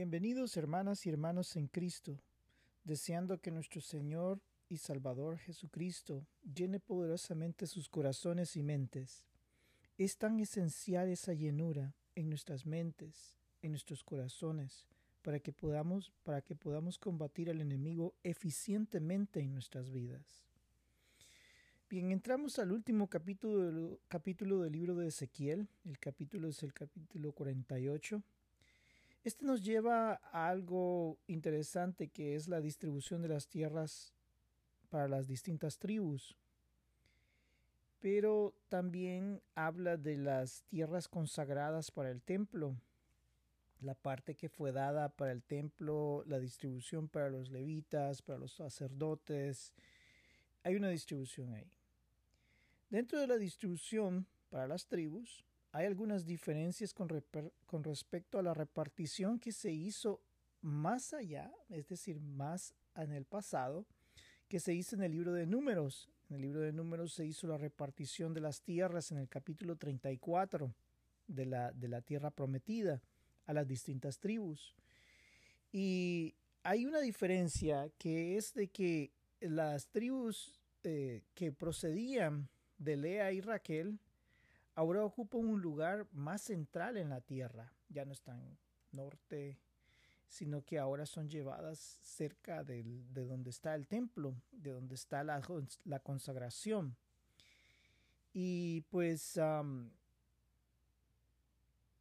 Bienvenidos hermanas y hermanos en Cristo, deseando que nuestro Señor y Salvador Jesucristo llene poderosamente sus corazones y mentes. Es tan esencial esa llenura en nuestras mentes, en nuestros corazones, para que podamos, para que podamos combatir al enemigo eficientemente en nuestras vidas. Bien, entramos al último capítulo, capítulo del libro de Ezequiel. El capítulo es el capítulo 48 este nos lleva a algo interesante que es la distribución de las tierras para las distintas tribus. Pero también habla de las tierras consagradas para el templo, la parte que fue dada para el templo, la distribución para los levitas, para los sacerdotes. Hay una distribución ahí. Dentro de la distribución para las tribus, hay algunas diferencias con, con, respecto a la repartición que se hizo más allá, es decir, más en el pasado, que se hizo en el libro de números. En el libro de números se hizo la repartición de las tierras en el capítulo 34 de la, de la tierra prometida a las distintas tribus. Y hay una diferencia que es de que las tribus eh, que procedían de Lea y Raquel ahora ocupan un lugar más central en la tierra. Ya no están norte, sino que ahora son llevadas cerca de donde está el templo, de donde está la consagración. Y pues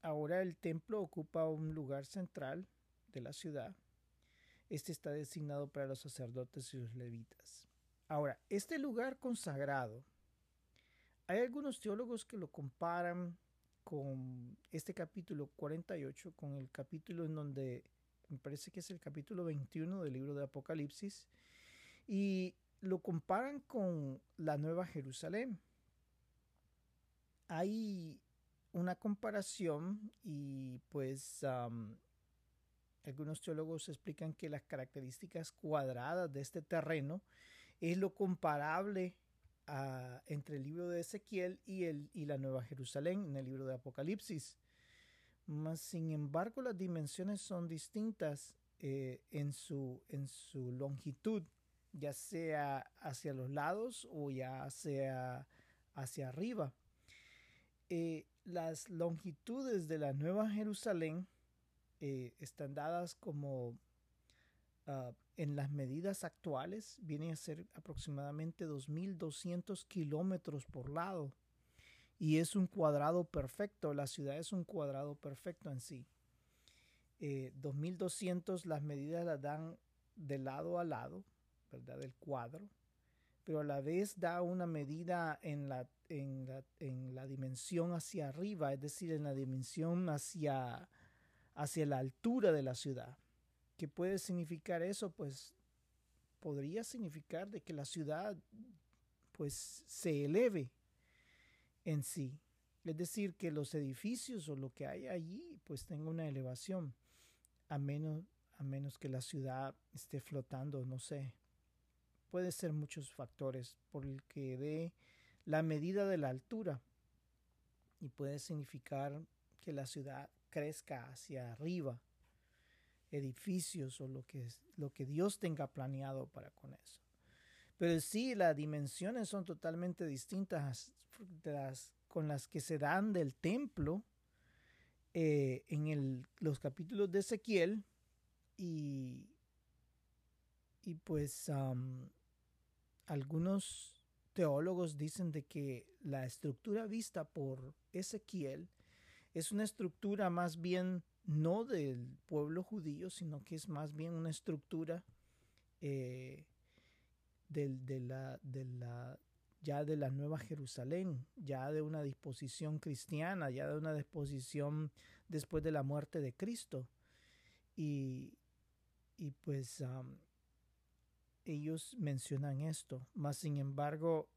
ahora el templo ocupa un lugar central de la ciudad. Este está designado para los sacerdotes y los levitas. Ahora, este lugar consagrado hay algunos teólogos que lo comparan con este capítulo 48, con el capítulo en donde me parece que es el capítulo 21 del libro de Apocalipsis, y lo comparan con la Nueva Jerusalén. Hay una comparación y pues algunos teólogos explican que las características cuadradas de este terreno es lo comparable entre el libro de Ezequiel y, el, y la Nueva Jerusalén en el libro de Apocalipsis. Mas, sin embargo, las dimensiones son distintas eh, en, su, en su longitud, ya sea hacia los lados o ya sea hacia arriba. Eh, las longitudes de la Nueva Jerusalén eh, están dadas como Ah, en las medidas actuales viene a ser aproximadamente 2.200 kilómetros por lado. Y es un cuadrado perfecto, la ciudad es un cuadrado perfecto en sí. 2.200 eh, las medidas las dan de lado a lado, ¿verdad? Del cuadro, pero a la vez da una medida en la, en la, en la dimensión hacia arriba, es decir, en la dimensión hacia, hacia la altura de la ciudad. ¿Qué puede significar eso? Pues podría significar de que la ciudad pues se eleve en sí. Es decir, que los edificios o lo que hay allí pues tenga una elevación, a menos, a menos que la ciudad esté flotando, no sé. Puede ser muchos factores por el que dé la medida de la altura y puede significar que la ciudad crezca hacia arriba edificios o lo que, lo que Dios tenga planeado para con eso. Pero sí, las dimensiones son totalmente distintas de las con las que se dan del templo eh, en el, los capítulos de Ezequiel y, y pues algunos teólogos dicen de que la estructura vista por Ezequiel es una estructura más bien no del pueblo judío, sino que es más bien una estructura eh, de, la, de la, ya de la Nueva Jerusalén, ya de una disposición cristiana, ya de una disposición después de la muerte de Cristo. Y, y pues ellos mencionan esto, más sin embargo,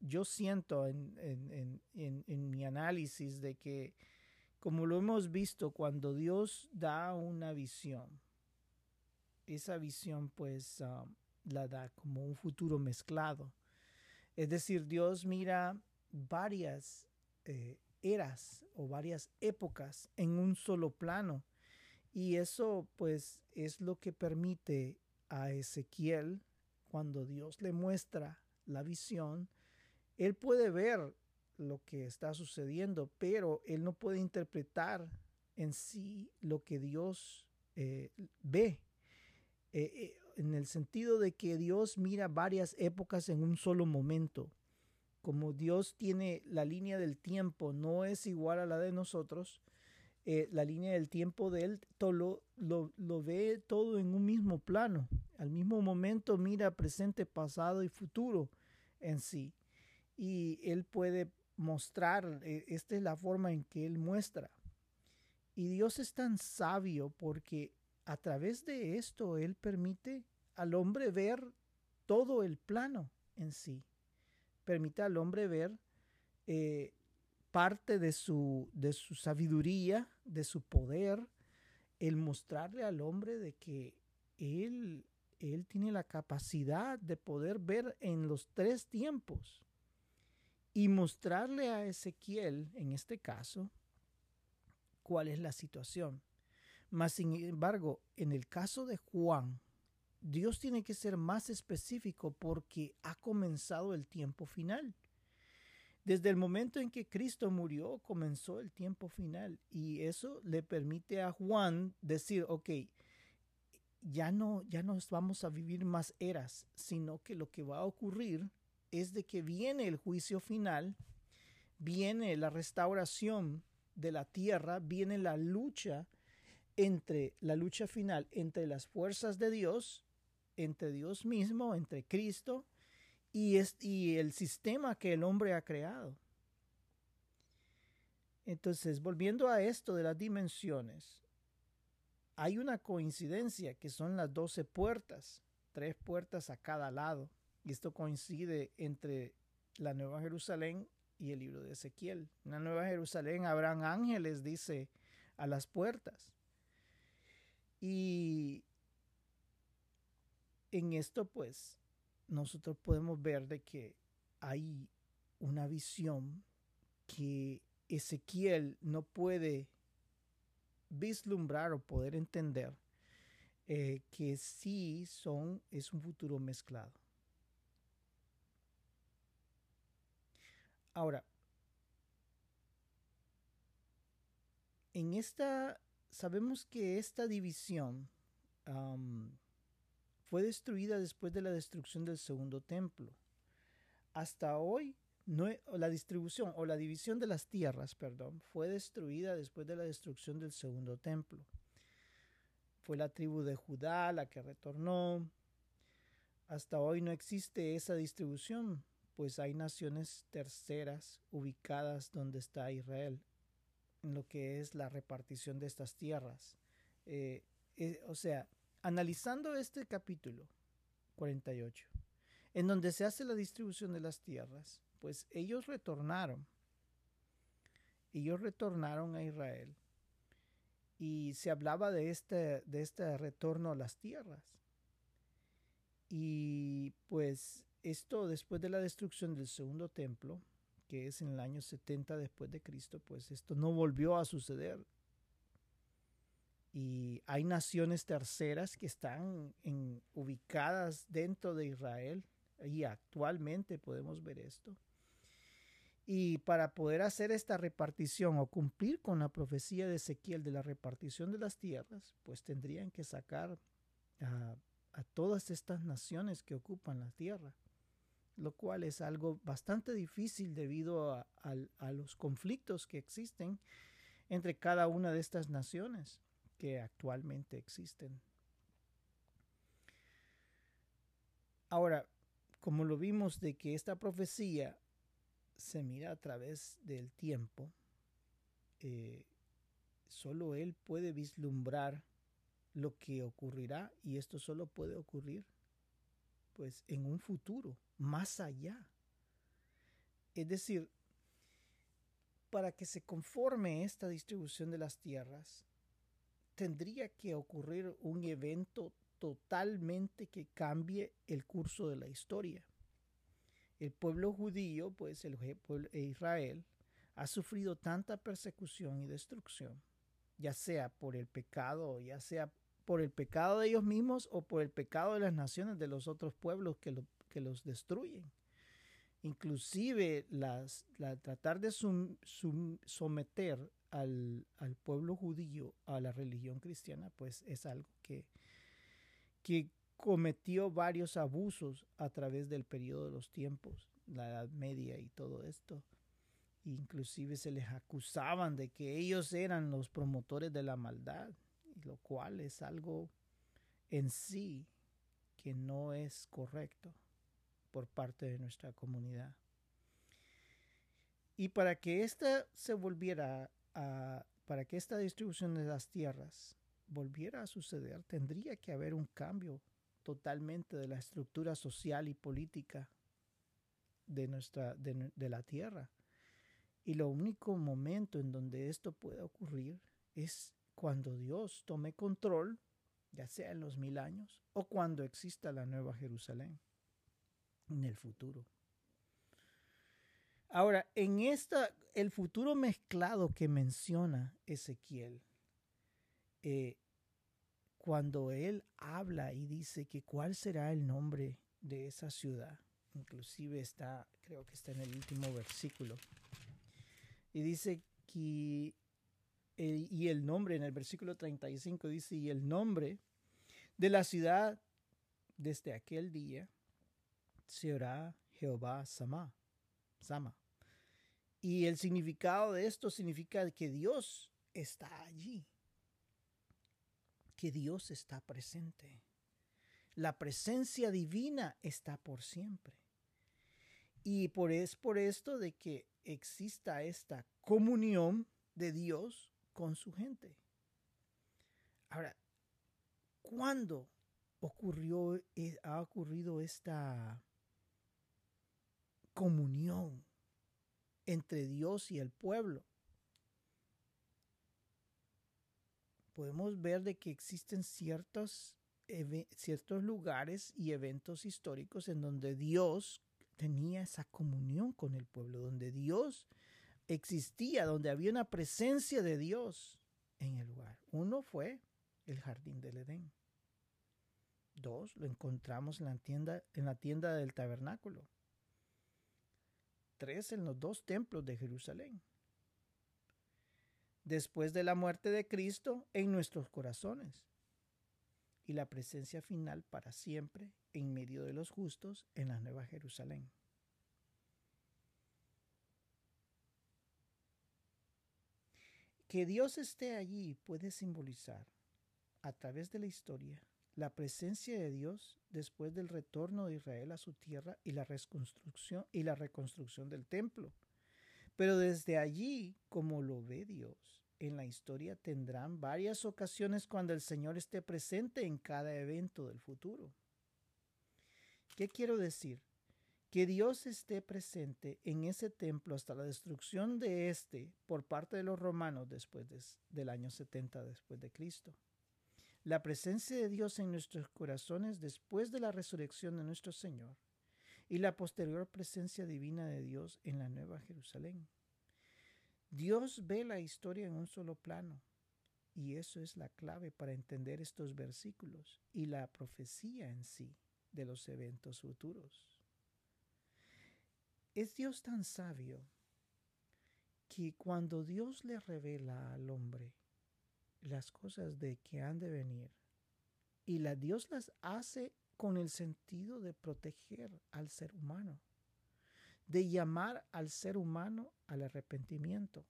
yo siento en, en, en, en mi análisis de que como lo hemos visto cuando Dios da una visión, esa visión pues ah, la da como un futuro mezclado. Es decir, Dios mira varias eh, eras o varias épocas en un solo plano Y eso pues es lo que permite a Ezequiel, cuando Dios le muestra la visión, él puede ver lo que está sucediendo, pero él no puede interpretar en sí lo que Dios eh, ve. Eh, eh, en el sentido de que Dios mira varias épocas en un solo momento. Como Dios tiene la línea del tiempo, no es igual a la de nosotros, la línea del tiempo de Él todo lo, lo, ve todo en un mismo plano. Al mismo momento mira presente, pasado y futuro en sí. Y Él puede mostrar, esta es la forma en que Él muestra. Y Dios es tan sabio porque a través de esto Él permite al hombre ver todo el plano en sí. Permite al hombre ver eh, parte de su, de su sabiduría, de su poder, el mostrarle al hombre de que él, él tiene la capacidad de poder ver en los tres tiempos y mostrarle a Ezequiel, en este caso, cuál es la situación. Mas, sin embargo, en el caso de Juan, Dios tiene que ser más específico porque ha comenzado el tiempo final. Desde el momento en que Cristo murió, comenzó el tiempo final y eso le permite a Juan decir, ok, ya no, ya no vamos a vivir más eras, sino que lo que va a ocurrir es de que viene el juicio final, viene la restauración de la tierra, viene la lucha entre la lucha final entre las fuerzas de Dios, entre Dios mismo, entre Cristo y, y el sistema que el hombre ha creado. Entonces, volviendo a esto de las dimensiones, hay una coincidencia que son las doce puertas, tres puertas a cada lado. Y esto coincide entre la Nueva Jerusalén y el libro de Ezequiel. En la Nueva Jerusalén habrán ángeles, dice, a las puertas. Y en esto, pues, nosotros podemos ver de que hay una visión que Ezequiel no puede vislumbrar o poder entender eh, que sí son, es un futuro mezclado. Ahora, en esta, sabemos que esta división fue destruida después de la destrucción del segundo templo. Hasta hoy, no, la distribución o la división de las tierras, perdón, fue destruida después de la destrucción del segundo templo. Fue la tribu de Judá la que retornó. Hasta hoy no existe esa distribución pues hay naciones terceras ubicadas donde está Israel, en lo que es la repartición de estas tierras. Eh, eh, o sea, analizando este capítulo 48, en donde se hace la distribución de las tierras, pues ellos retornaron. Ellos retornaron a Israel. Y se hablaba de este, de este retorno a las tierras. Y pues esto después de la destrucción del segundo templo, que es en el año 70 después de Cristo, pues esto no volvió a suceder. Y hay naciones terceras que están ubicadas dentro de Israel y actualmente podemos ver esto. Y para poder hacer esta repartición o cumplir con la profecía de Ezequiel de la repartición de las tierras, pues tendrían que sacar a, a todas estas naciones que ocupan la tierra lo cual es algo bastante difícil debido a, los conflictos que existen entre cada una de estas naciones que actualmente existen. Ahora, como lo vimos de que esta profecía se mira a través del tiempo, eh, solo Él puede vislumbrar lo que ocurrirá y esto solo puede ocurrir pues en un futuro, más allá. Es decir, para que se conforme esta distribución de las tierras, tendría que ocurrir un evento totalmente que cambie el curso de la historia. El pueblo judío, pues el pueblo de Israel, ha sufrido tanta persecución y destrucción ya sea por el pecado, ya sea por el pecado de ellos mismos o por el pecado de las naciones de los otros pueblos que, que los destruyen. Inclusive las, la, tratar de someter al, al, pueblo judío a la religión cristiana, pues es algo que, que cometió varios abusos a través del periodo de los tiempos, la Edad Media y todo esto. Inclusive se les acusaban de que ellos eran los promotores de la maldad, lo cual es algo en sí que no es correcto por parte de nuestra comunidad. Y para que esta se volviera a, para que esta distribución de las tierras volviera a suceder, tendría que haber un cambio totalmente de la estructura social y política de, nuestra, de, la tierra. Y lo único momento en donde esto puede ocurrir es cuando Dios tome control, ya sea en los mil años o cuando exista la nueva Jerusalén en el futuro. Ahora, en esta, el futuro mezclado que menciona Ezequiel, eh, cuando él habla y dice que cuál será el nombre de esa ciudad, inclusive está, creo que está en el último versículo, y dice que, y el nombre en el versículo 35 dice, y el nombre de la ciudad desde aquel día será Jehová Sama, Sama. Y el significado de esto significa que Dios está allí que Dios está presente. La presencia divina está por siempre. Y por, es por esto de que exista esta comunión de Dios con su gente. Ahora, ¿cuándo ocurrió, eh, ha ocurrido esta comunión entre Dios y el pueblo? podemos ver de que existen ciertos, ciertos lugares y eventos históricos en donde Dios tenía esa comunión con el pueblo, donde Dios existía, donde había una presencia de Dios en el lugar. Uno fue el jardín del Edén. Dos, lo encontramos en la tienda, en la tienda del tabernáculo. Tres, en los dos templos de Jerusalén después de la muerte de Cristo en nuestros corazones y la presencia final para siempre en medio de los justos en la Nueva Jerusalén. Que Dios esté allí puede simbolizar, a través de la historia, la presencia de Dios después del retorno de Israel a su tierra y la reconstrucción, y la reconstrucción del templo pero desde allí, como lo ve Dios, en la historia tendrán varias ocasiones cuando el Señor esté presente en cada evento del futuro. ¿Qué quiero decir? Que Dios esté presente en ese templo hasta la destrucción de éste por parte de los romanos después del año 70 después de Cristo. La presencia de Dios en nuestros corazones después de la resurrección de nuestro Señor y la posterior presencia divina de Dios en la Nueva Jerusalén. Dios ve la historia en un solo plano y eso es la clave para entender estos versículos y la profecía en sí de los eventos futuros. Es Dios tan sabio que cuando Dios le revela al hombre las cosas de que han de venir, y la Dios las hace con el sentido de proteger al ser humano, de llamar al ser humano al arrepentimiento,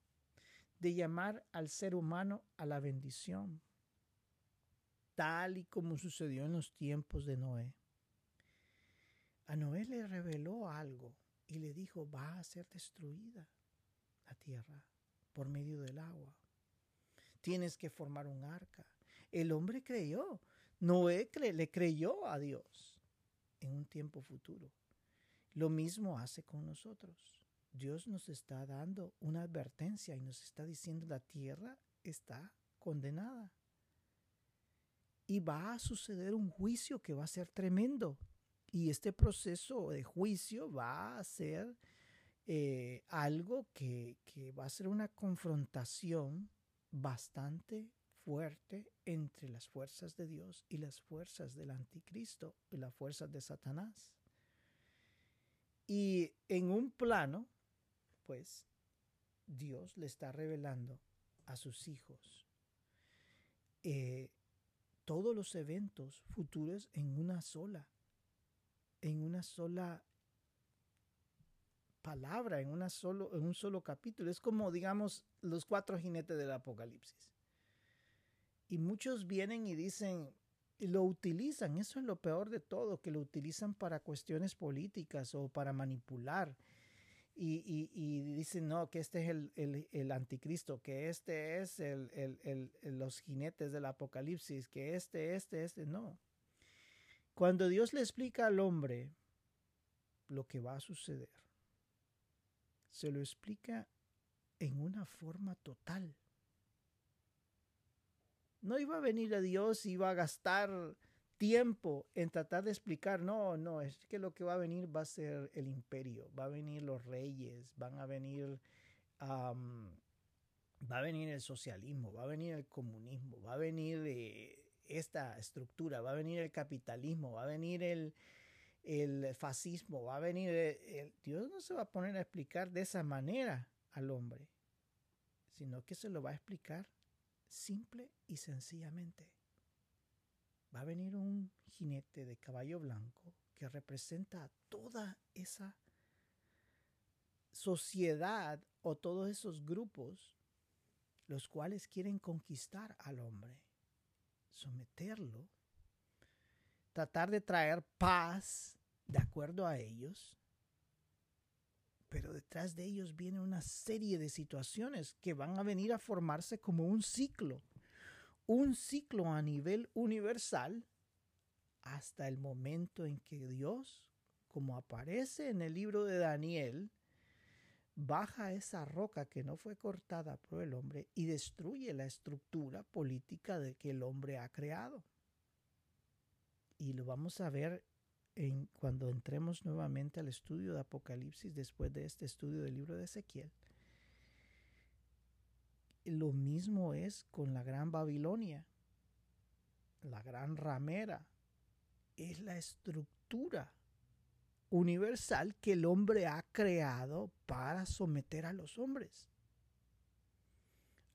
de llamar al ser humano a la bendición, tal y como sucedió en los tiempos de Noé. A Noé le reveló algo y le dijo, va a ser destruida la tierra por medio del agua. Tienes que formar un arca. El hombre creyó, Noé le creyó a Dios en un tiempo futuro. Lo mismo hace con nosotros. Dios nos está dando una advertencia y nos está diciendo la tierra está condenada. Y va a suceder un juicio que va a ser tremendo. Y este proceso de juicio va a ser eh, algo que, va a ser una confrontación bastante fuerte entre las fuerzas de Dios y las fuerzas del anticristo y las fuerzas de Satanás. Y en un plano, pues, Dios le está revelando a sus hijos eh, todos los eventos futuros en una sola, en una sola palabra, en, una solo, en un solo capítulo. Es como, digamos, los cuatro jinetes del Apocalipsis. Y muchos vienen y dicen, y lo utilizan, eso es lo peor de todo, que lo utilizan para cuestiones políticas o para manipular. Y, dicen, no, que este es el, anticristo, que este es el, los jinetes del apocalipsis, que este, este, este, no. Cuando Dios le explica al hombre lo que va a suceder, se lo explica en una forma total. No iba a venir a Dios iba a gastar tiempo en tratar de explicar, no, no, es que lo que va a venir va a ser el imperio, va a venir los reyes, van a venir, va a venir el socialismo, va a venir el comunismo, va a venir eh, esta estructura, va a venir el capitalismo, va a venir el, el fascismo, va a venir, el, Dios no se va a poner a explicar de esa manera al hombre, sino que se lo va a explicar simple y sencillamente. Va a venir un jinete de caballo blanco que representa a toda esa sociedad o todos esos grupos los cuales quieren conquistar al hombre, someterlo tratar de traer paz de acuerdo a ellos, pero detrás de ellos viene una serie de situaciones que van a venir a formarse como un ciclo, un ciclo a nivel universal hasta el momento en que Dios, como aparece en el libro de Daniel, baja esa roca que no fue cortada por el hombre y destruye la estructura política de que el hombre ha creado y lo vamos a ver cuando entremos nuevamente al estudio de Apocalipsis después de este estudio del libro de Ezequiel. Lo mismo es con la gran Babilonia, la gran ramera. Es la estructura universal que el hombre ha creado para someter a los hombres.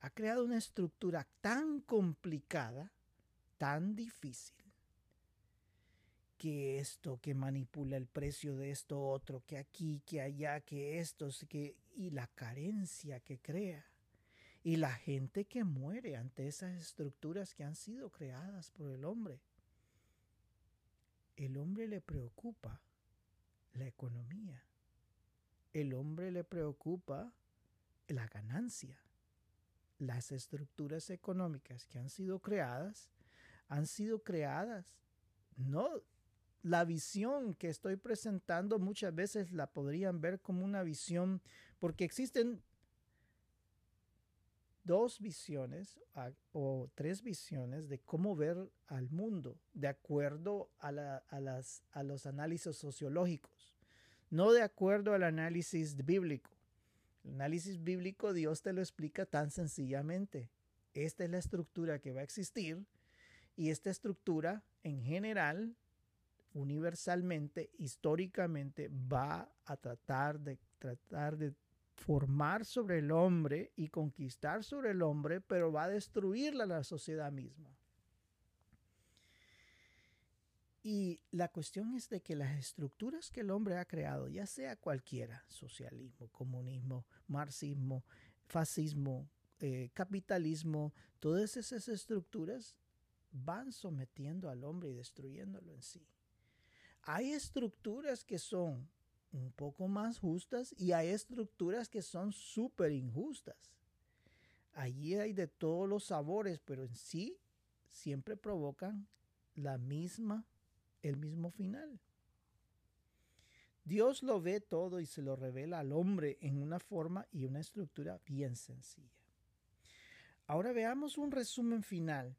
Ha creado una estructura tan complicada, tan difícil, que esto, que manipula el precio de esto otro, que aquí, que allá, que esto, que, y la carencia que crea. Y la gente que muere ante esas estructuras que han sido creadas por el hombre. El hombre le preocupa la economía. El hombre le preocupa la ganancia. Las estructuras económicas que han sido creadas han sido creadas no la visión que estoy presentando muchas veces la podrían ver como una visión, porque existen dos visiones o tres visiones de cómo ver al mundo, de acuerdo a, las, a los análisis sociológicos, no de acuerdo al análisis bíblico. El análisis bíblico Dios te lo explica tan sencillamente. Esta es la estructura que va a existir y esta estructura en general universalmente, históricamente, va a tratar de, tratar de formar sobre el hombre y conquistar sobre el hombre, pero va a destruir la sociedad misma. Y la cuestión es de que las estructuras que el hombre ha creado, ya sea cualquiera, socialismo, comunismo, marxismo, fascismo, eh, capitalismo, todas esas estructuras van sometiendo al hombre y destruyéndolo en sí. Hay estructuras que son un poco más justas y hay estructuras que son súper injustas. Allí hay de todos los sabores, pero en sí siempre provocan la misma, el mismo final. Dios lo ve todo y se lo revela al hombre en una forma y una estructura bien sencilla. Ahora veamos un resumen final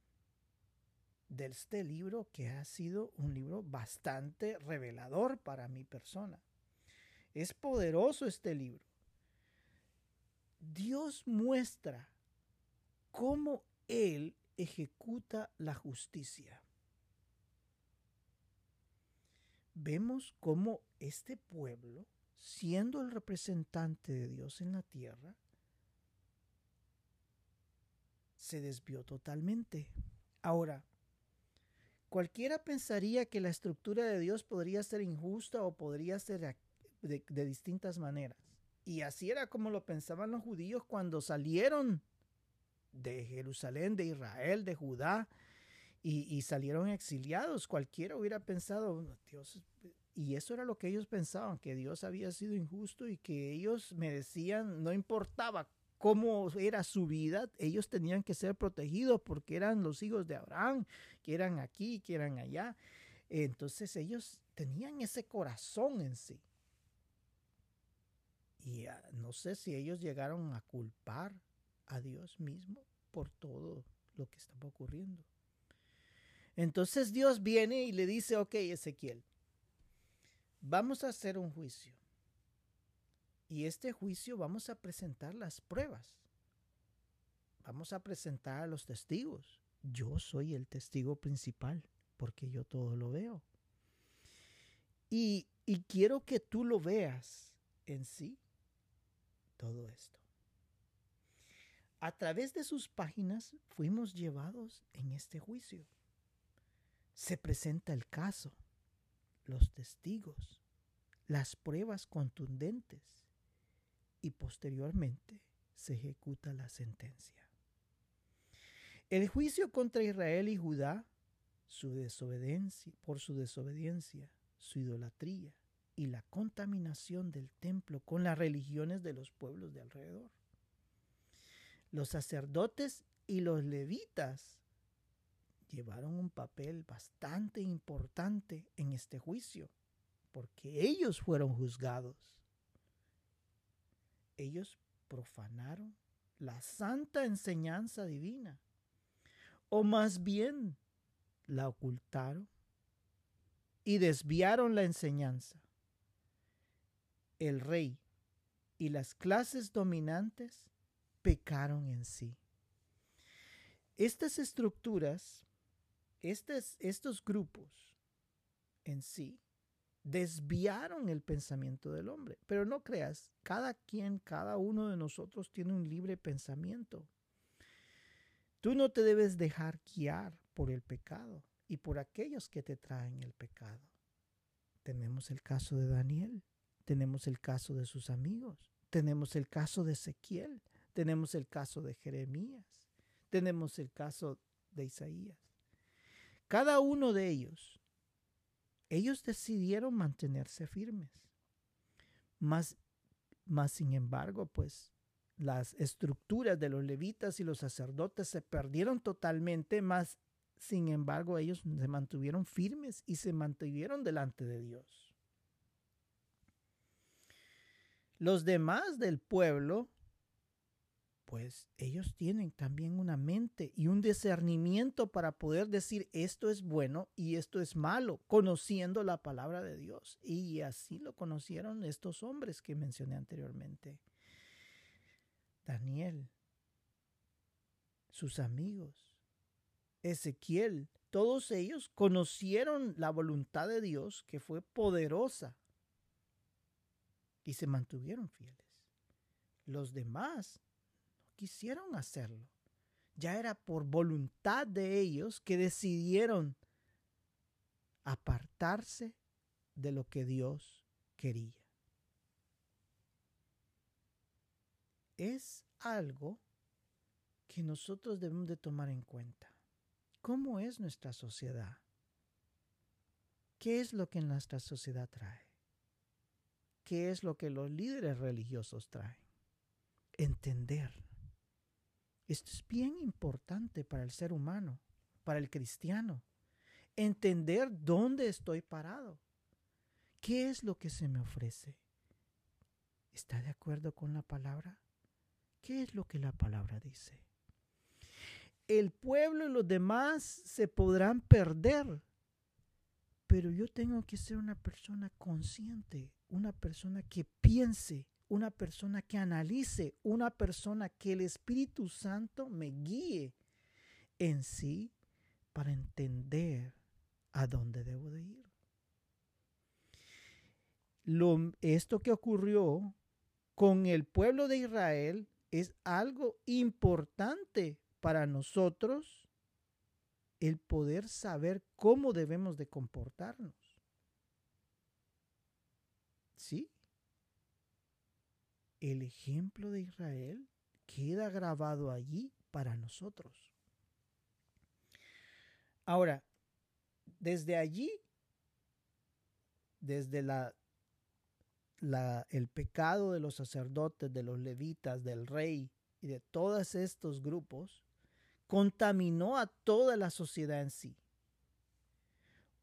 de este libro que ha sido un libro bastante revelador para mi persona. Es poderoso este libro. Dios muestra cómo Él ejecuta la justicia. Vemos cómo este pueblo, siendo el representante de Dios en la tierra, se desvió totalmente. Ahora, cualquiera pensaría que la estructura de Dios podría ser injusta o podría ser de, distintas maneras. Y así era como lo pensaban los judíos cuando salieron de Jerusalén, de Israel, de Judá, y, salieron exiliados. Cualquiera hubiera pensado, Dios, y eso era lo que ellos pensaban, que Dios había sido injusto y que ellos merecían, no importaba cómo era su vida, ellos tenían que ser protegidos porque eran los hijos de Abraham, que eran aquí, que eran allá. Entonces ellos tenían ese corazón en sí. Y ah, no sé si ellos llegaron a culpar a Dios mismo por todo lo que estaba ocurriendo. Entonces Dios viene y le dice, ok, Ezequiel, vamos a hacer un juicio. Y este juicio vamos a presentar las pruebas. Vamos a presentar a los testigos. Yo soy el testigo principal porque yo todo lo veo. Y, y quiero que tú lo veas en sí, todo esto. A través de sus páginas fuimos llevados en este juicio. Se presenta el caso, los testigos, las pruebas contundentes y posteriormente se ejecuta la sentencia. El juicio contra Israel y Judá, su desobediencia, por su desobediencia, su idolatría y la contaminación del templo con las religiones de los pueblos de alrededor los sacerdotes y los levitas llevaron un papel bastante importante en este juicio, porque ellos fueron juzgados. Ellos profanaron la santa enseñanza divina, o más bien la ocultaron y desviaron la enseñanza. El rey y las clases dominantes pecaron en sí. Estas estructuras, estos, grupos en sí, desviaron el pensamiento del hombre. Pero no creas, cada quien, cada uno de nosotros tiene un libre pensamiento. Tú no te debes dejar guiar por el pecado y por aquellos que te traen el pecado. Tenemos el caso de Daniel, tenemos el caso de sus amigos, tenemos el caso de Ezequiel, tenemos el caso de Jeremías, tenemos el caso de Isaías. Cada uno de ellos, ellos decidieron mantenerse firmes. Más, más sin embargo, pues las estructuras de los levitas y los sacerdotes se perdieron totalmente, más sin embargo ellos se mantuvieron firmes y se mantuvieron delante de Dios. Los demás del pueblo pues ellos tienen también una mente y un discernimiento para poder decir esto es bueno y esto es malo, conociendo la palabra de Dios. Y así lo conocieron estos hombres que mencioné anteriormente. Daniel, sus amigos, Ezequiel, todos ellos conocieron la voluntad de Dios que fue poderosa y se mantuvieron fieles. Los demás quisieron hacerlo. Ya era por voluntad de ellos que decidieron apartarse de lo que Dios quería. Es algo que nosotros debemos de tomar en cuenta. ¿Cómo es nuestra sociedad? ¿Qué es lo que nuestra sociedad trae? ¿Qué es lo que los líderes religiosos traen? Entender esto es bien importante para el ser humano, para el cristiano. Entender dónde estoy parado. ¿Qué es lo que se me ofrece? ¿Está de acuerdo con la palabra? ¿Qué es lo que la palabra dice? El pueblo y los demás se podrán perder, pero yo tengo que ser una persona consciente, una persona que piense una persona que analice, una persona que el Espíritu Santo me guíe en sí para entender a dónde debo de ir. Lo, esto que ocurrió con el pueblo de Israel es algo importante para nosotros el poder saber cómo debemos de comportarnos. ¿Sí? El ejemplo de Israel queda grabado allí para nosotros. Ahora, desde allí, desde la, el pecado de los sacerdotes, de los levitas, del rey y de todos estos grupos, contaminó a toda la sociedad en sí.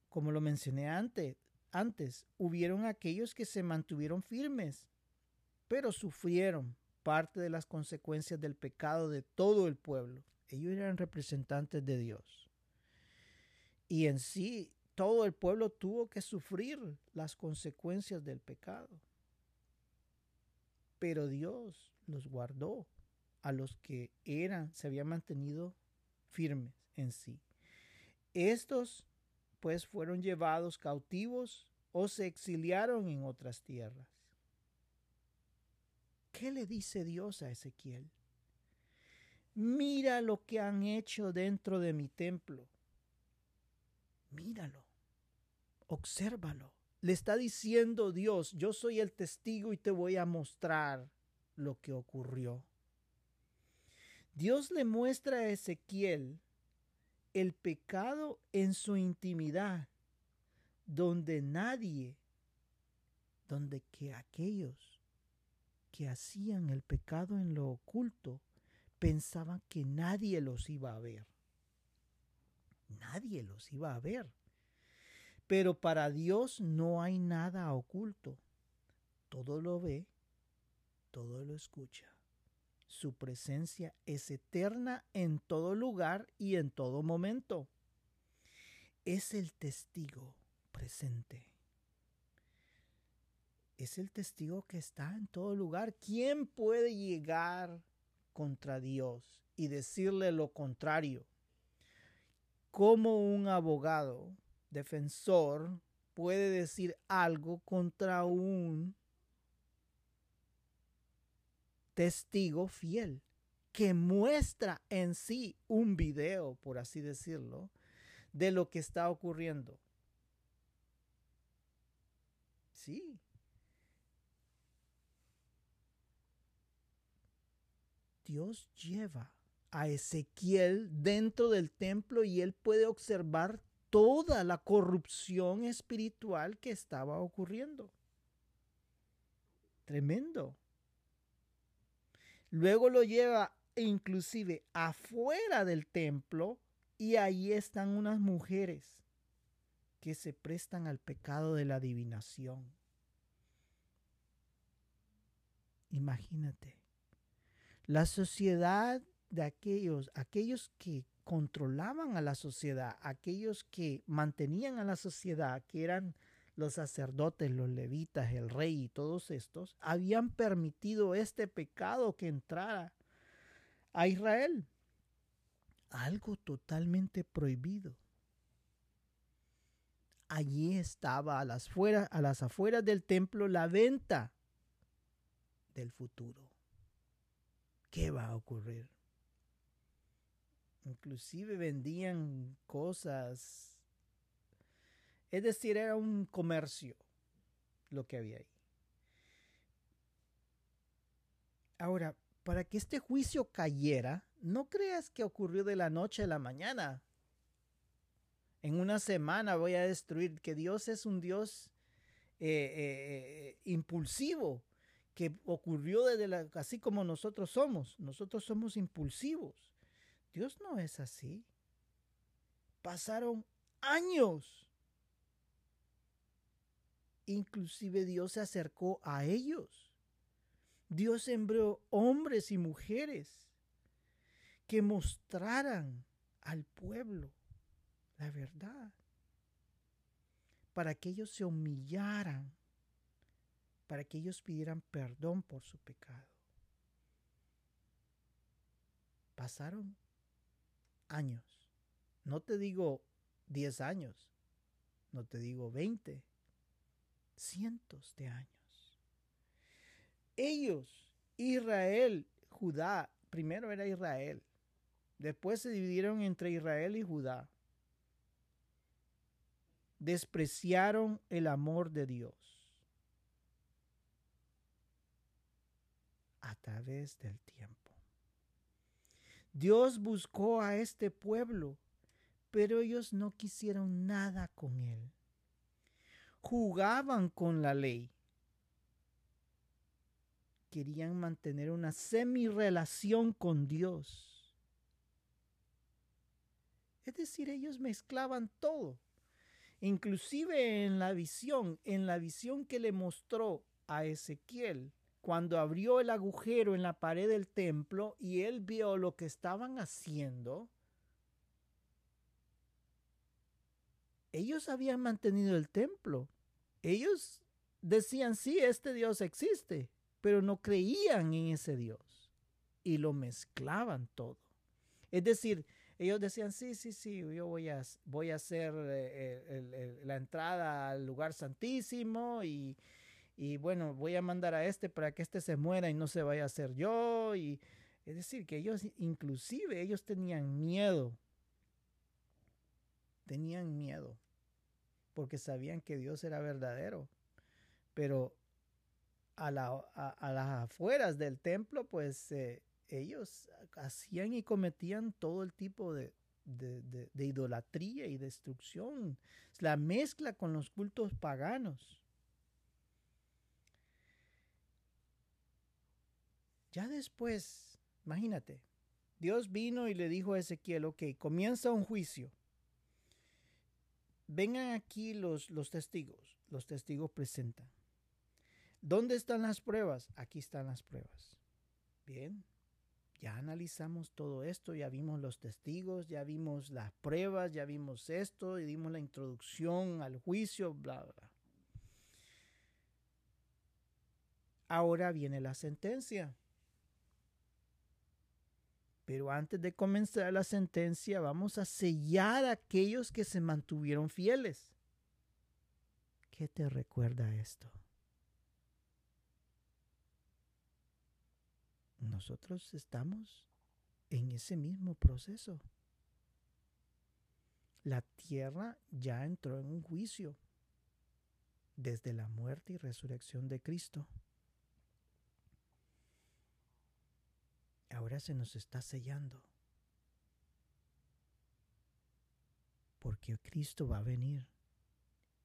Como lo mencioné antes, antes, hubieron aquellos que se mantuvieron firmes, pero sufrieron parte de las consecuencias del pecado de todo el pueblo. Ellos eran representantes de Dios. Y en sí, todo el pueblo tuvo que sufrir las consecuencias del pecado. Pero Dios los guardó a los que eran, se habían mantenido firmes en sí. Estos pues fueron llevados cautivos o se exiliaron en otras tierras. ¿Qué le dice Dios a Ezequiel? Mira lo que han hecho dentro de mi templo. Míralo, obsérvalo. Le está diciendo Dios, yo soy el testigo y te voy a mostrar lo que ocurrió. Dios le muestra a Ezequiel el pecado en su intimidad, donde nadie, donde que aquellos que hacían el pecado en lo oculto pensaban que nadie los iba a ver. Nadie los iba a ver. Pero para Dios no hay nada oculto. Todo lo ve, todo lo escucha. Su presencia es eterna en todo lugar y en todo momento. Es el testigo presente. Es el testigo que está en todo lugar. ¿Quién puede llegar contra Dios y decirle lo contrario? ¿Cómo un abogado defensor puede decir algo contra un testigo fiel que muestra en sí un video, por así decirlo, de lo que está ocurriendo. Sí. Dios lleva a Ezequiel dentro del templo y él puede observar toda la corrupción espiritual que estaba ocurriendo. Tremendo. Luego lo lleva inclusive afuera del templo y ahí están unas mujeres que se prestan al pecado de la adivinación. Imagínate, la sociedad de aquellos, aquellos que controlaban a la sociedad, aquellos que mantenían a la sociedad, que eran los sacerdotes, los levitas, el rey y todos estos, habían permitido este pecado que entrara a Israel. Algo totalmente prohibido. Allí estaba a las, a las afueras del templo la venta del futuro. ¿Qué va a ocurrir? Inclusive vendían cosas es decir, era un comercio lo que había ahí. Ahora, para que este juicio cayera, no creas que ocurrió de la noche a la mañana. En una semana voy a destruir, que Dios es un Dios eh, eh, impulsivo, que ocurrió desde la, así como nosotros somos. Nosotros somos impulsivos. Dios no es así. Pasaron años Inclusive Dios se acercó a ellos. Dios sembró hombres y mujeres que mostraran al pueblo la verdad, para que ellos se humillaran para que ellos pidieran perdón por su pecado. Pasaron años. No te digo 10 años, no te digo 20, cientos de años. Ellos, Israel, Judá, primero era Israel, después se dividieron entre Israel y Judá. Despreciaron el amor de Dios a través del tiempo. Dios buscó a este pueblo, pero ellos no quisieron nada con él. Jugaban con la ley. Querían mantener una semi-relación con Dios. Es decir, ellos mezclaban todo. Inclusive en la visión, en la visión que le mostró a Ezequiel, cuando abrió el agujero en la pared del templo y él vio lo que estaban haciendo, ellos habían mantenido el templo. Ellos decían, sí, este Dios existe, pero no creían en ese Dios y lo mezclaban todo. Es decir, ellos decían, sí, sí, sí, yo voy a, voy a hacer eh, la entrada al lugar santísimo y, y bueno, voy a mandar a este para que este se muera y no se vaya a hacer yo. Y es decir, que ellos, inclusive ellos tenían miedo. Tenían miedo. Porque sabían que Dios era verdadero. Pero a, la, a, las afueras del templo, pues eh, ellos hacían y cometían todo el tipo de, de, de, idolatría y destrucción. La mezcla con los cultos paganos. Ya después, imagínate, Dios vino y le dijo a Ezequiel, ok, comienza un juicio. Vengan aquí los, los testigos. Los testigos presentan. ¿Dónde están las pruebas? Aquí están las pruebas. Bien, ya analizamos todo esto, ya vimos los testigos, ya vimos las pruebas, ya vimos esto y dimos la introducción al juicio, bla, bla. Ahora viene la sentencia. Pero antes de comenzar la sentencia, vamos a sellar a aquellos que se mantuvieron fieles. ¿Qué te recuerda esto? Nosotros estamos en ese mismo proceso. La tierra ya entró en un juicio desde la muerte y resurrección de Cristo. Ahora se nos está sellando. Porque Cristo va a venir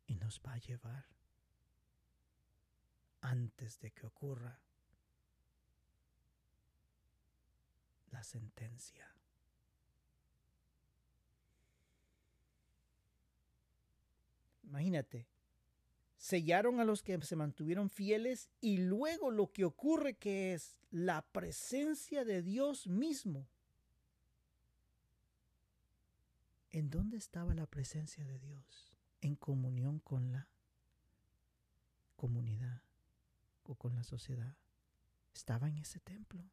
y nos va a llevar antes de que ocurra la sentencia. Imagínate, sellaron a los que se mantuvieron fieles y luego lo que ocurre que es la presencia de Dios mismo. ¿En dónde estaba la presencia de Dios? En comunión con la comunidad o con la sociedad. Estaba en ese templo.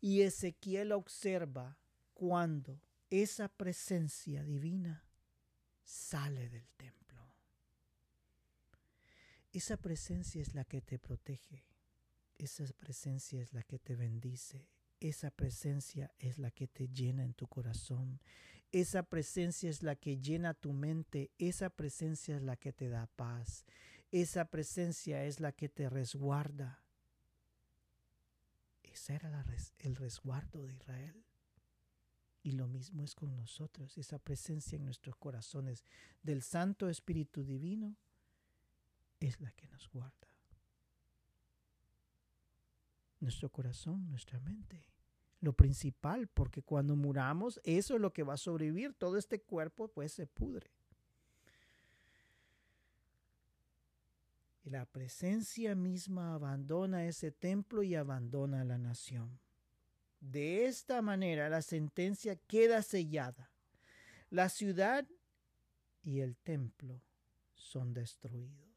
Y Ezequiel observa cuando esa presencia divina sale del templo. Esa presencia es la que te protege. Esa presencia es la que te bendice. Esa presencia es la que te llena en tu corazón. Esa presencia es la que llena tu mente. Esa presencia es la que te da paz. Esa presencia es la que te resguarda. Ese era el resguardo de Israel. Y lo mismo es con nosotros, esa presencia en nuestros corazones del Santo Espíritu Divino es la que nos guarda. Nuestro corazón, nuestra mente. Lo principal, porque cuando muramos, eso es lo que va a sobrevivir. Todo este cuerpo pues se pudre. Y la presencia misma abandona ese templo y abandona la nación. De esta manera la sentencia queda sellada. La ciudad y el templo son destruidos.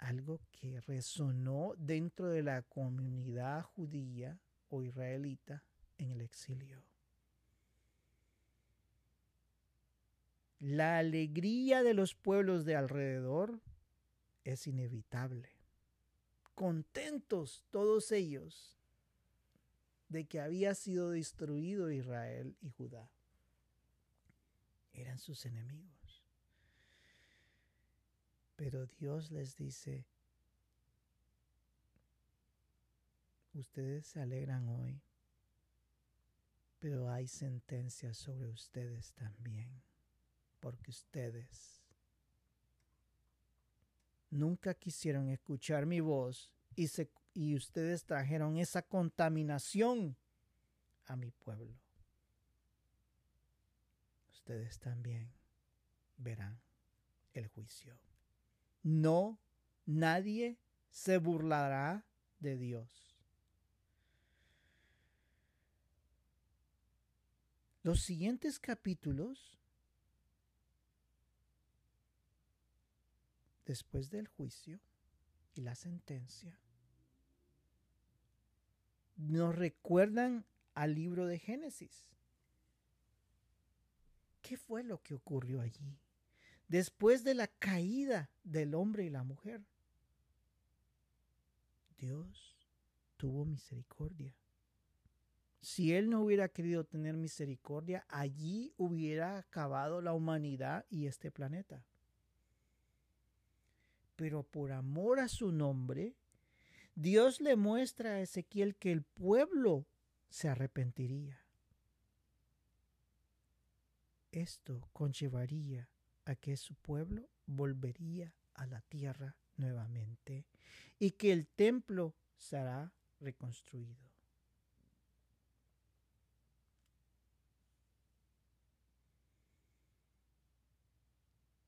Algo que resonó dentro de la comunidad judía o israelita en el exilio. La alegría de los pueblos de alrededor es inevitable. Contentos todos ellos de que había sido destruido Israel y Judá. Eran sus enemigos. Pero Dios les dice, ustedes se alegran hoy, pero hay sentencias sobre ustedes también, porque ustedes nunca quisieron escuchar mi voz y, se, y ustedes trajeron esa contaminación a mi pueblo. Ustedes también verán el juicio. No, nadie se burlará de Dios. Los siguientes capítulos, después del juicio y la sentencia, nos recuerdan al libro de Génesis. ¿Qué fue lo que ocurrió allí? Después de la caída del hombre y la mujer, Dios tuvo misericordia. Si Él no hubiera querido tener misericordia, allí hubiera acabado la humanidad y este planeta. Pero por amor a su nombre, Dios le muestra a Ezequiel que el pueblo se arrepentiría. Esto conllevaría que su pueblo volvería a la tierra nuevamente y que el templo será reconstruido.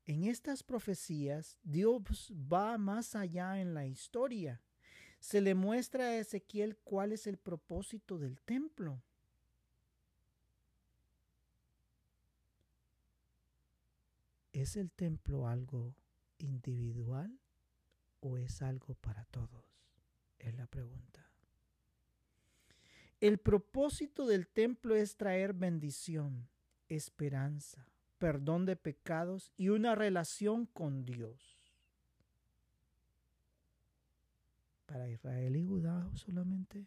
En estas profecías, Dios va más allá en la historia. Se le muestra a Ezequiel cuál es el propósito del templo. ¿Es el templo algo individual o es algo para todos? Es la pregunta. El propósito del templo es traer bendición, esperanza, perdón de pecados y una relación con Dios. ¿Para Israel y Judá solamente?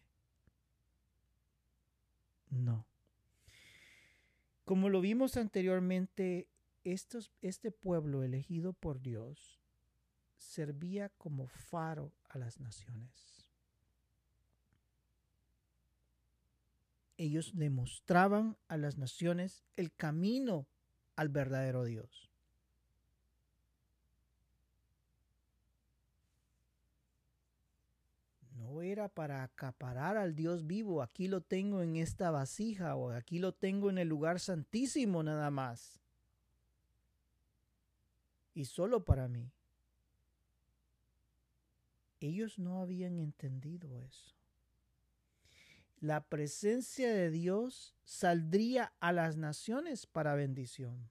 No. Como lo vimos anteriormente, este pueblo elegido por Dios servía como faro a las naciones. Ellos demostraban a las naciones el camino al verdadero Dios. No era para acaparar al Dios vivo, aquí lo tengo en esta vasija o aquí lo tengo en el lugar santísimo nada más. Y solo para mí. Ellos no habían entendido eso. La presencia de Dios saldría a las naciones para bendición.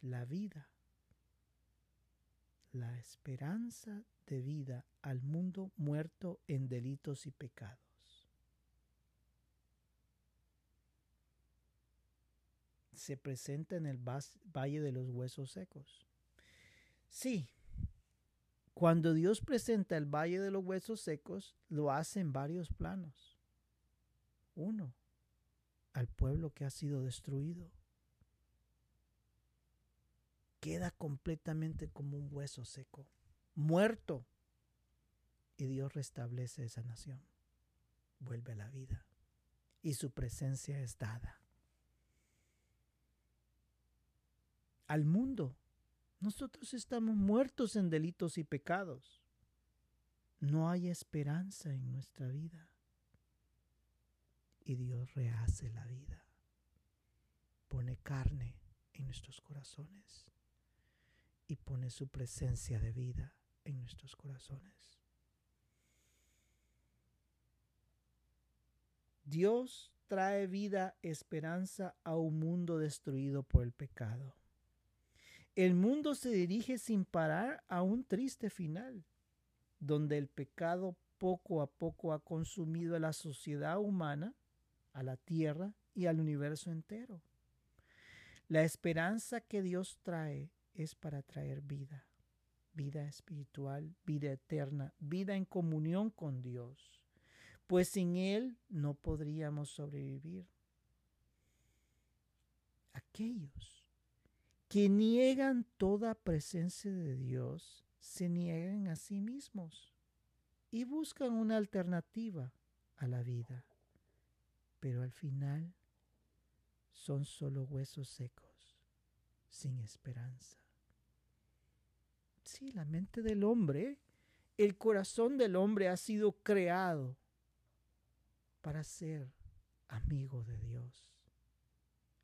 La vida, la esperanza de vida al mundo muerto en delitos y pecados. Se presenta en el Valle de los Huesos Secos. Sí, cuando Dios presenta el Valle de los Huesos Secos, lo hace en varios planos. Uno, al pueblo que ha sido destruido. Queda completamente como un hueso seco, muerto. Y Dios restablece esa nación. Vuelve a la vida. Y su presencia es dada. Al mundo nosotros estamos muertos en delitos y pecados. No hay esperanza en nuestra vida. Y Dios rehace la vida. Pone carne en nuestros corazones. Y pone su presencia de vida en nuestros corazones. Dios trae vida, esperanza a un mundo destruido por el pecado. El mundo se dirige sin parar a un triste final, donde el pecado poco a poco ha consumido a la sociedad humana, a la tierra y al universo entero. La esperanza que Dios trae es para traer vida, vida espiritual, vida eterna, vida en comunión con Dios, pues sin Él no podríamos sobrevivir. Aquellos que niegan toda presencia de Dios se niegan a sí mismos y buscan una alternativa a la vida, pero al final son solo huesos secos, sin esperanza. Sí, la mente del hombre, el corazón del hombre ha sido creado para ser amigo de Dios.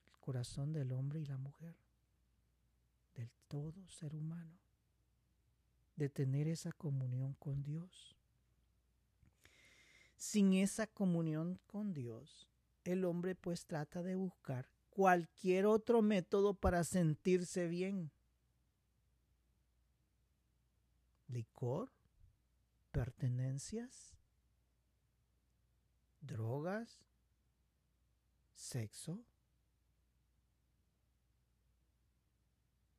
El corazón del hombre y la mujer, del todo ser humano, de tener esa comunión con Dios. Sin esa comunión con Dios, el hombre pues trata de buscar cualquier otro método para sentirse bien. Licor, pertenencias, drogas, sexo,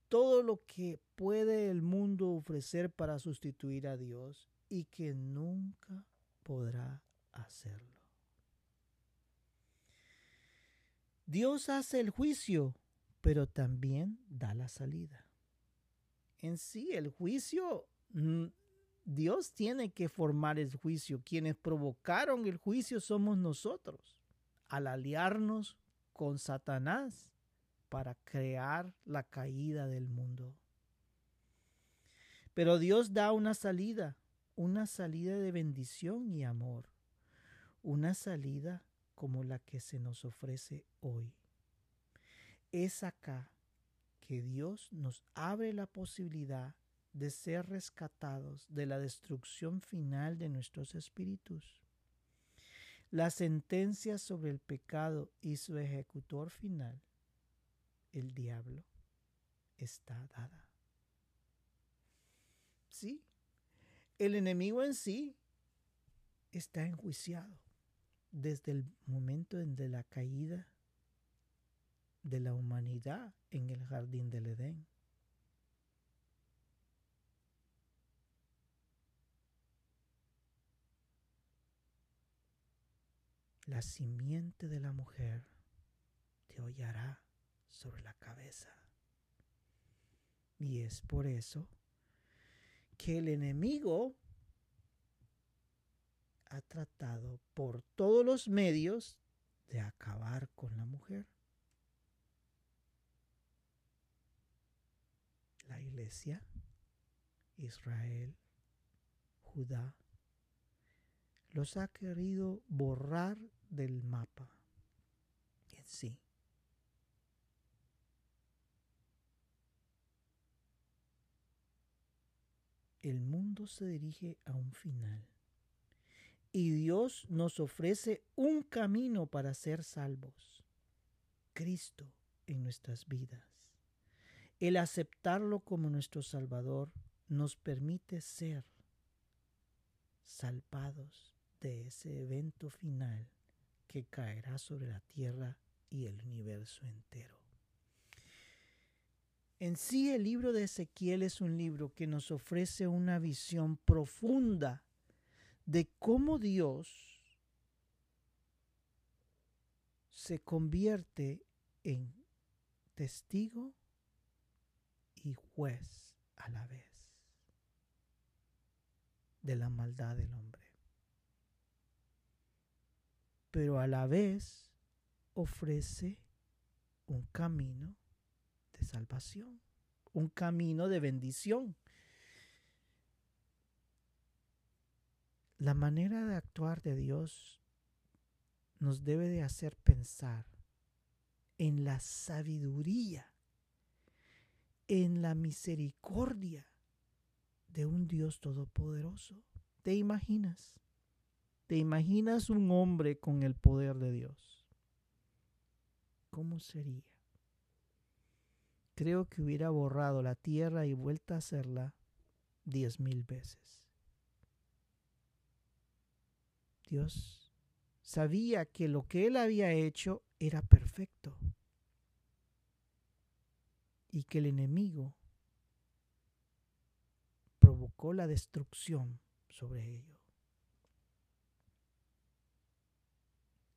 todo lo que puede el mundo ofrecer para sustituir a Dios y que nunca podrá hacerlo. Dios hace el juicio, pero también da la salida. En sí, el juicio, mm, Dios tiene que formar el juicio. Quienes provocaron el juicio somos nosotros, al aliarnos con Satanás para crear la caída del mundo. Pero Dios da una salida, una salida de bendición y amor, una salida como la que se nos ofrece hoy. Es acá que Dios nos abre la posibilidad de ser rescatados de la destrucción final de nuestros espíritus. La sentencia sobre el pecado y su ejecutor final, el diablo, está dada. Sí, el enemigo en sí está enjuiciado desde el momento de la caída de la humanidad en el jardín del Edén. La simiente de la mujer te hollará sobre la cabeza. Y es por eso que el enemigo ha tratado por todos los medios de acabar con la mujer. La iglesia, Israel, Judá, los ha querido borrar del mapa en sí. El mundo se dirige a un final y Dios nos ofrece un camino para ser salvos. Cristo en nuestras vidas. El aceptarlo como nuestro Salvador nos permite ser salvados de ese evento final que caerá sobre la tierra y el universo entero. En sí el libro de Ezequiel es un libro que nos ofrece una visión profunda de cómo Dios se convierte en testigo y juez a la vez de la maldad del hombre. Pero a la vez ofrece un camino salvación, un camino de bendición. La manera de actuar de Dios nos debe de hacer pensar en la sabiduría, en la misericordia de un Dios todopoderoso. ¿Te imaginas? ¿Te imaginas un hombre con el poder de Dios? ¿Cómo sería? Creo que hubiera borrado la tierra y vuelta a hacerla diez mil veces. Dios sabía que lo que él había hecho era perfecto y que el enemigo provocó la destrucción sobre ello.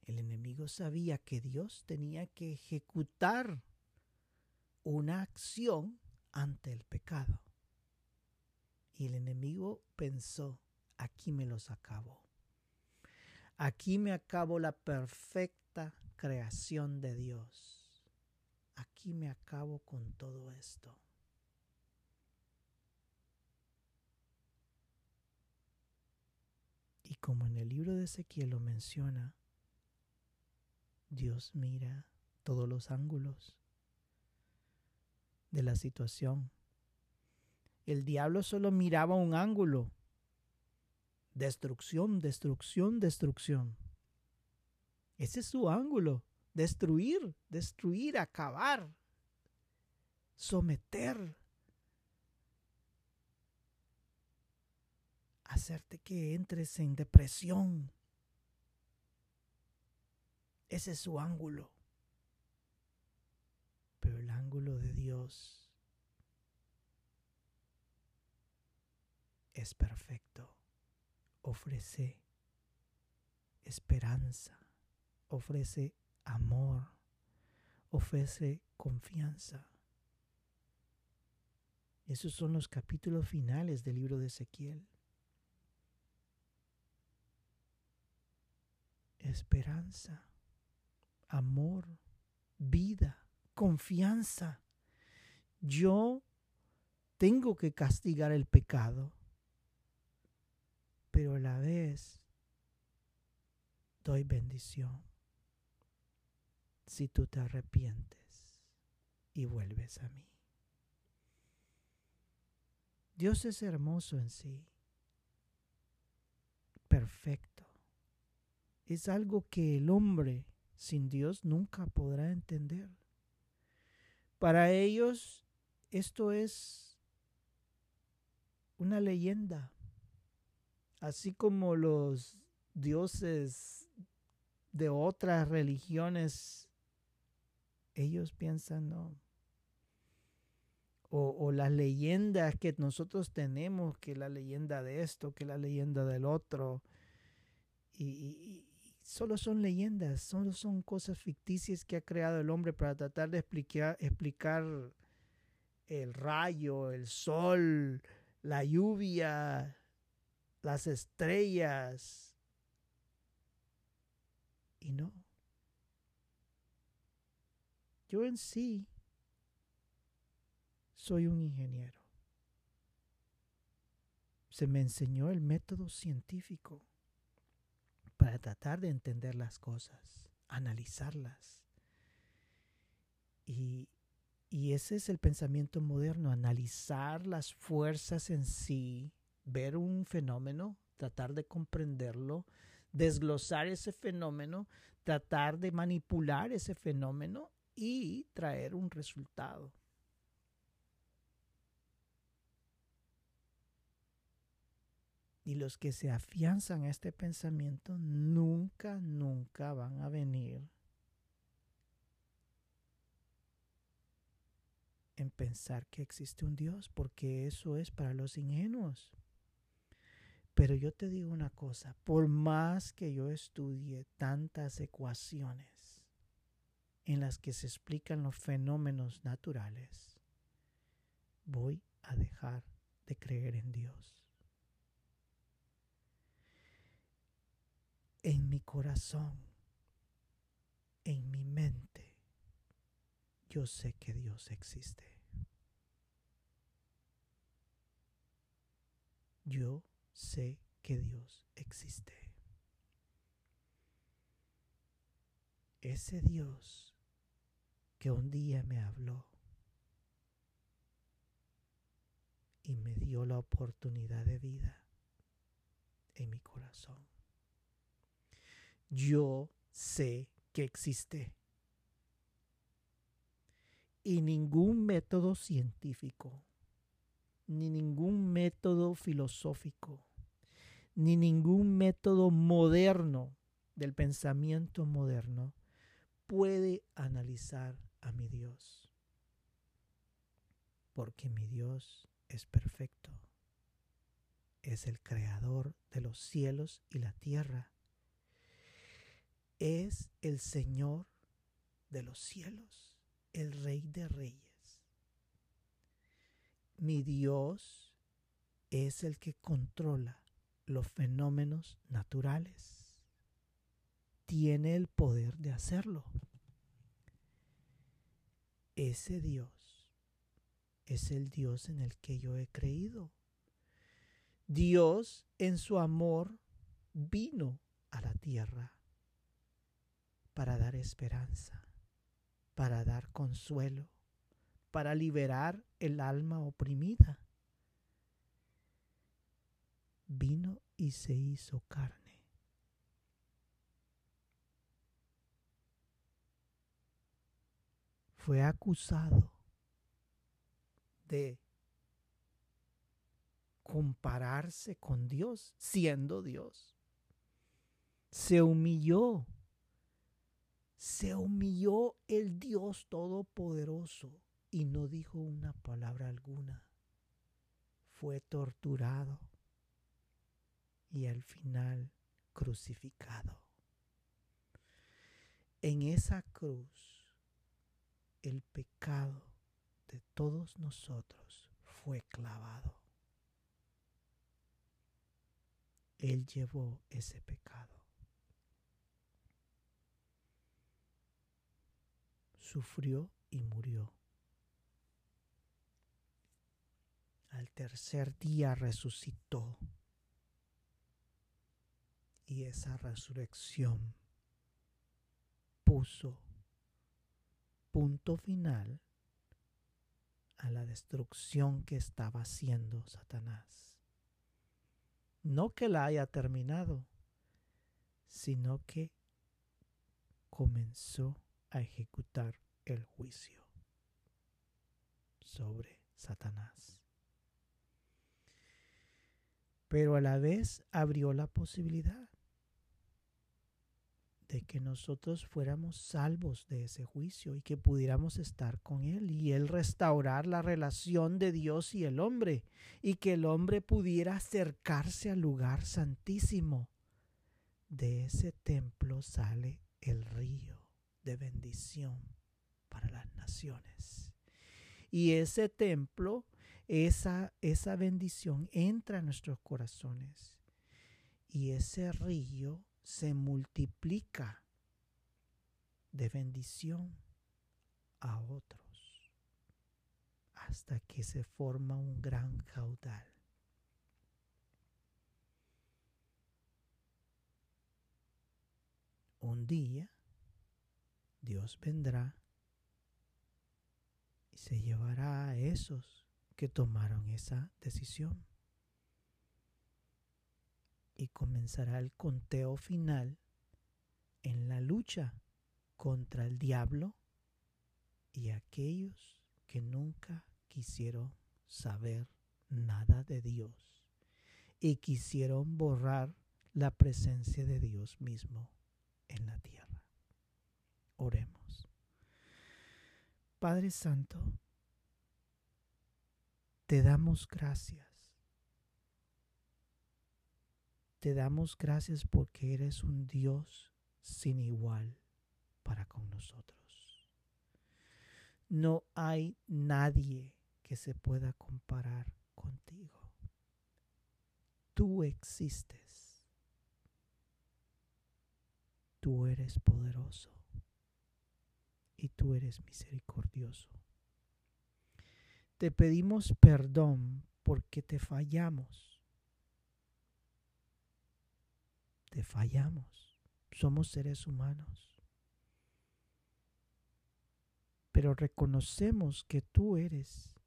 El enemigo sabía que Dios tenía que ejecutar una acción ante el pecado. Y el enemigo pensó, aquí me los acabo. Aquí me acabo la perfecta creación de Dios. Aquí me acabo con todo esto. Y como en el libro de Ezequiel lo menciona, Dios mira todos los ángulos de la situación. El diablo solo miraba un ángulo. Destrucción, destrucción, destrucción. Ese es su ángulo. Destruir, destruir, acabar, someter, hacerte que entres en depresión. Ese es su ángulo. Pero el ángulo de Es perfecto. Ofrece esperanza, ofrece amor, ofrece confianza. Esos son los capítulos finales del libro de Ezequiel. Esperanza, amor, vida, confianza. Yo tengo que castigar el pecado, pero a la vez doy bendición si tú te arrepientes y vuelves a mí. Dios es hermoso en sí, perfecto. Es algo que el hombre sin Dios nunca podrá entender. Para ellos esto es una leyenda, así como los dioses de otras religiones, ellos piensan, no. O, las leyendas que nosotros tenemos, que la leyenda de esto, que la leyenda del otro. y, solo son leyendas, solo son cosas ficticias que ha creado el hombre para tratar de explicar, explicar el rayo, el sol, la lluvia, las estrellas. Y no. Yo en sí soy un ingeniero. Se me enseñó el método científico para tratar de entender las cosas, analizarlas. Y, y ese es el pensamiento moderno, analizar las fuerzas en sí, ver un fenómeno, tratar de comprenderlo, desglosar ese fenómeno, tratar de manipular ese fenómeno y traer un resultado. Y los que se afianzan a este pensamiento nunca, nunca van a venir en pensar que existe un Dios, porque eso es para los ingenuos. Pero yo te digo una cosa, por más que yo estudie tantas ecuaciones en las que se explican los fenómenos naturales, voy a dejar de creer en Dios. en mi corazón, en mi mente, yo sé que Dios existe. Yo sé que Dios existe. Ese Dios que un día me habló y me dio la oportunidad de vida en mi corazón yo sé que existe. Y ningún método científico, ni ningún método filosófico, ni ningún método moderno del pensamiento moderno puede analizar a mi Dios. Porque mi Dios es perfecto. Es el creador de los cielos y la tierra. Es el Señor de los cielos, el Rey de Reyes. Mi Dios es el que controla los fenómenos naturales. Tiene el poder de hacerlo. Ese Dios es el Dios en el que yo he creído. Dios en su amor vino a la tierra para dar esperanza, para dar consuelo, para liberar el alma oprimida vino y se hizo carne. Fue acusado de compararse con Dios, siendo Dios. Se humilló. Se humilló el Dios Todopoderoso y no dijo una palabra alguna. Fue torturado y al final crucificado. En esa cruz el pecado de todos nosotros fue clavado. Él llevó ese pecado. Sufrió y murió. Al tercer día resucitó y esa resurrección puso punto final a la destrucción que estaba haciendo Satanás. No que la haya terminado, sino que comenzó a ejecutar el juicio sobre Satanás. Pero a la vez abrió la posibilidad de que nosotros fuéramos salvos de ese juicio y que pudiéramos estar con Él y Él restaurar la relación de Dios y el hombre y que el hombre pudiera acercarse al lugar santísimo. De ese templo sale el río de bendición para las naciones. Y ese templo, esa, esa bendición entra a nuestros corazones. Y ese río se multiplica de bendición a otros hasta que se forma un gran caudal. Un día Dios vendrá se llevará a esos que tomaron esa decisión y comenzará el conteo final en la lucha contra el diablo y aquellos que nunca quisieron saber nada de Dios y quisieron borrar la presencia de Dios mismo en la tierra. Oremos. Padre Santo, te damos gracias Te damos gracias porque eres un Dios sin igual para con nosotros. No hay nadie que se pueda comparar contigo. Tú existes. Tú eres poderoso y tú eres misericordioso. Te pedimos perdón porque te fallamos te fallamos. Somos seres humanos. Pero reconocemos que tú eres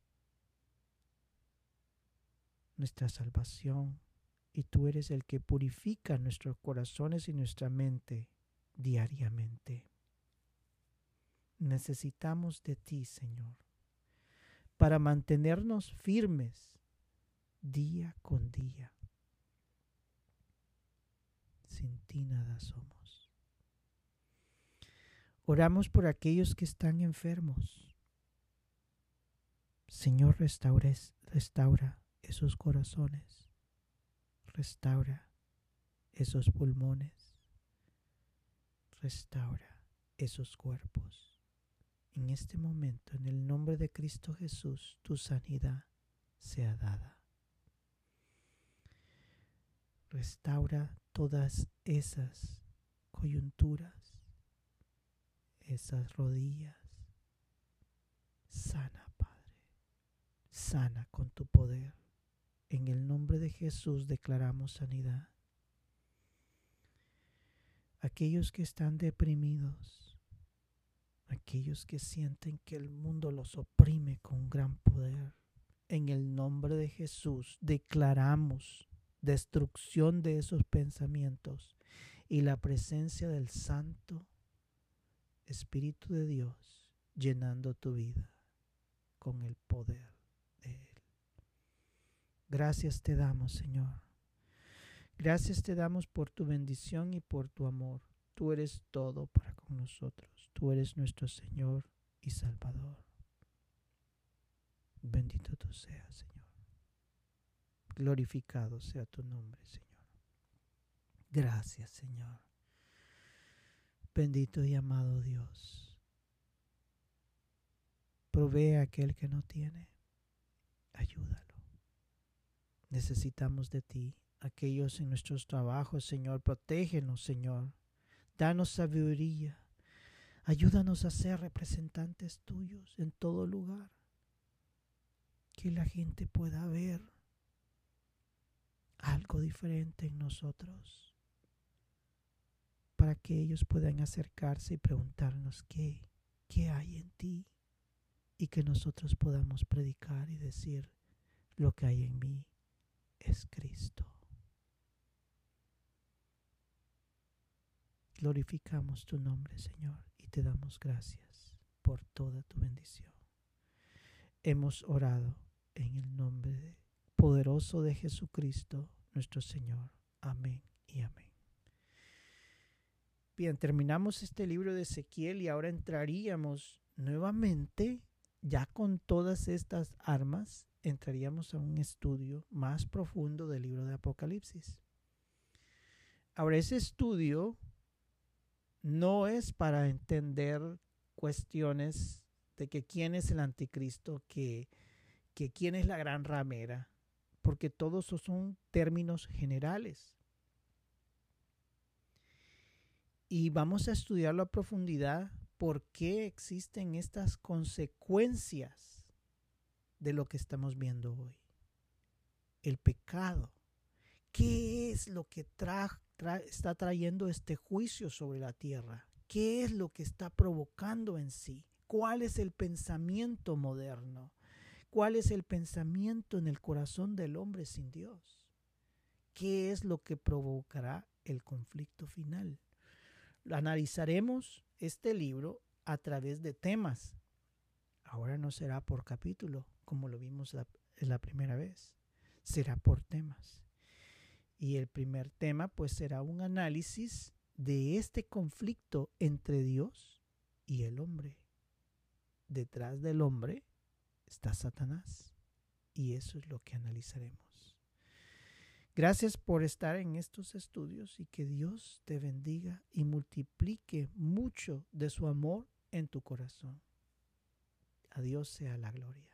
nuestra salvación y tú eres el que purifica nuestros corazones y nuestra mente diariamente. Necesitamos de ti, Señor, para mantenernos firmes día con día. Sin ti nada somos. Oramos por aquellos que están enfermos. Señor, restaura, restaura esos corazones. Restaura esos pulmones. Restaura esos cuerpos. En este momento, en el nombre de Cristo Jesús, tu sanidad sea dada. Restaura todas esas coyunturas, esas rodillas. Sana, Padre. Sana con tu poder. En el nombre de Jesús declaramos sanidad. Aquellos que están deprimidos, aquellos que sienten que el mundo los oprime con gran poder, en el nombre de Jesús declaramos destrucción de esos pensamientos y la presencia del Santo Espíritu de Dios llenando tu vida con el poder de Él. Gracias te damos, Señor. Gracias te damos por tu bendición y por tu amor. Tú eres todo para con nosotros. Tú eres nuestro Señor y Salvador. Bendito tú seas, Señor. Glorificado sea tu nombre, Señor. Gracias, Señor. Bendito y amado Dios. Provee a aquel que no tiene. Ayúdalo. Necesitamos de ti. Aquellos en nuestros trabajos, Señor. Protégenos, Señor. Danos sabiduría. Ayúdanos a ser representantes tuyos en todo lugar. Que la gente pueda ver algo diferente en nosotros para que ellos puedan acercarse y preguntarnos qué, qué hay en ti y que nosotros podamos predicar y decir lo que hay en mí es Cristo. Glorificamos tu nombre, Señor, y te damos gracias por toda tu bendición. Hemos orado en el nombre poderoso de Jesucristo, nuestro Señor. Amén y amén. Bien, terminamos este libro de Ezequiel y ahora entraríamos nuevamente, ya con todas estas armas, entraríamos a un estudio más profundo del libro de Apocalipsis. Ahora, ese estudio no es para entender cuestiones de que quién es el anticristo, que, que quién es la gran ramera, porque todos esos son términos generales. Y vamos a estudiarlo a profundidad por qué existen estas consecuencias de lo que estamos viendo hoy. El pecado. ¿Qué es lo que está trayendo este juicio sobre la tierra? ¿Qué es lo que está provocando en sí? ¿Cuál es el pensamiento moderno? ¿Cuál es el pensamiento en el corazón del hombre sin Dios? ¿Qué es lo que provocará el conflicto final? Analizaremos este libro a través de temas. Ahora no será por capítulo, como lo vimos la, primera vez. Será por temas. Y el primer tema pues será un análisis de este conflicto entre Dios y el hombre. Detrás del hombre está Satanás. Y eso es lo que analizaremos. Gracias por estar en estos estudios y que Dios te bendiga y multiplique mucho de su amor en tu corazón. A Dios sea la gloria.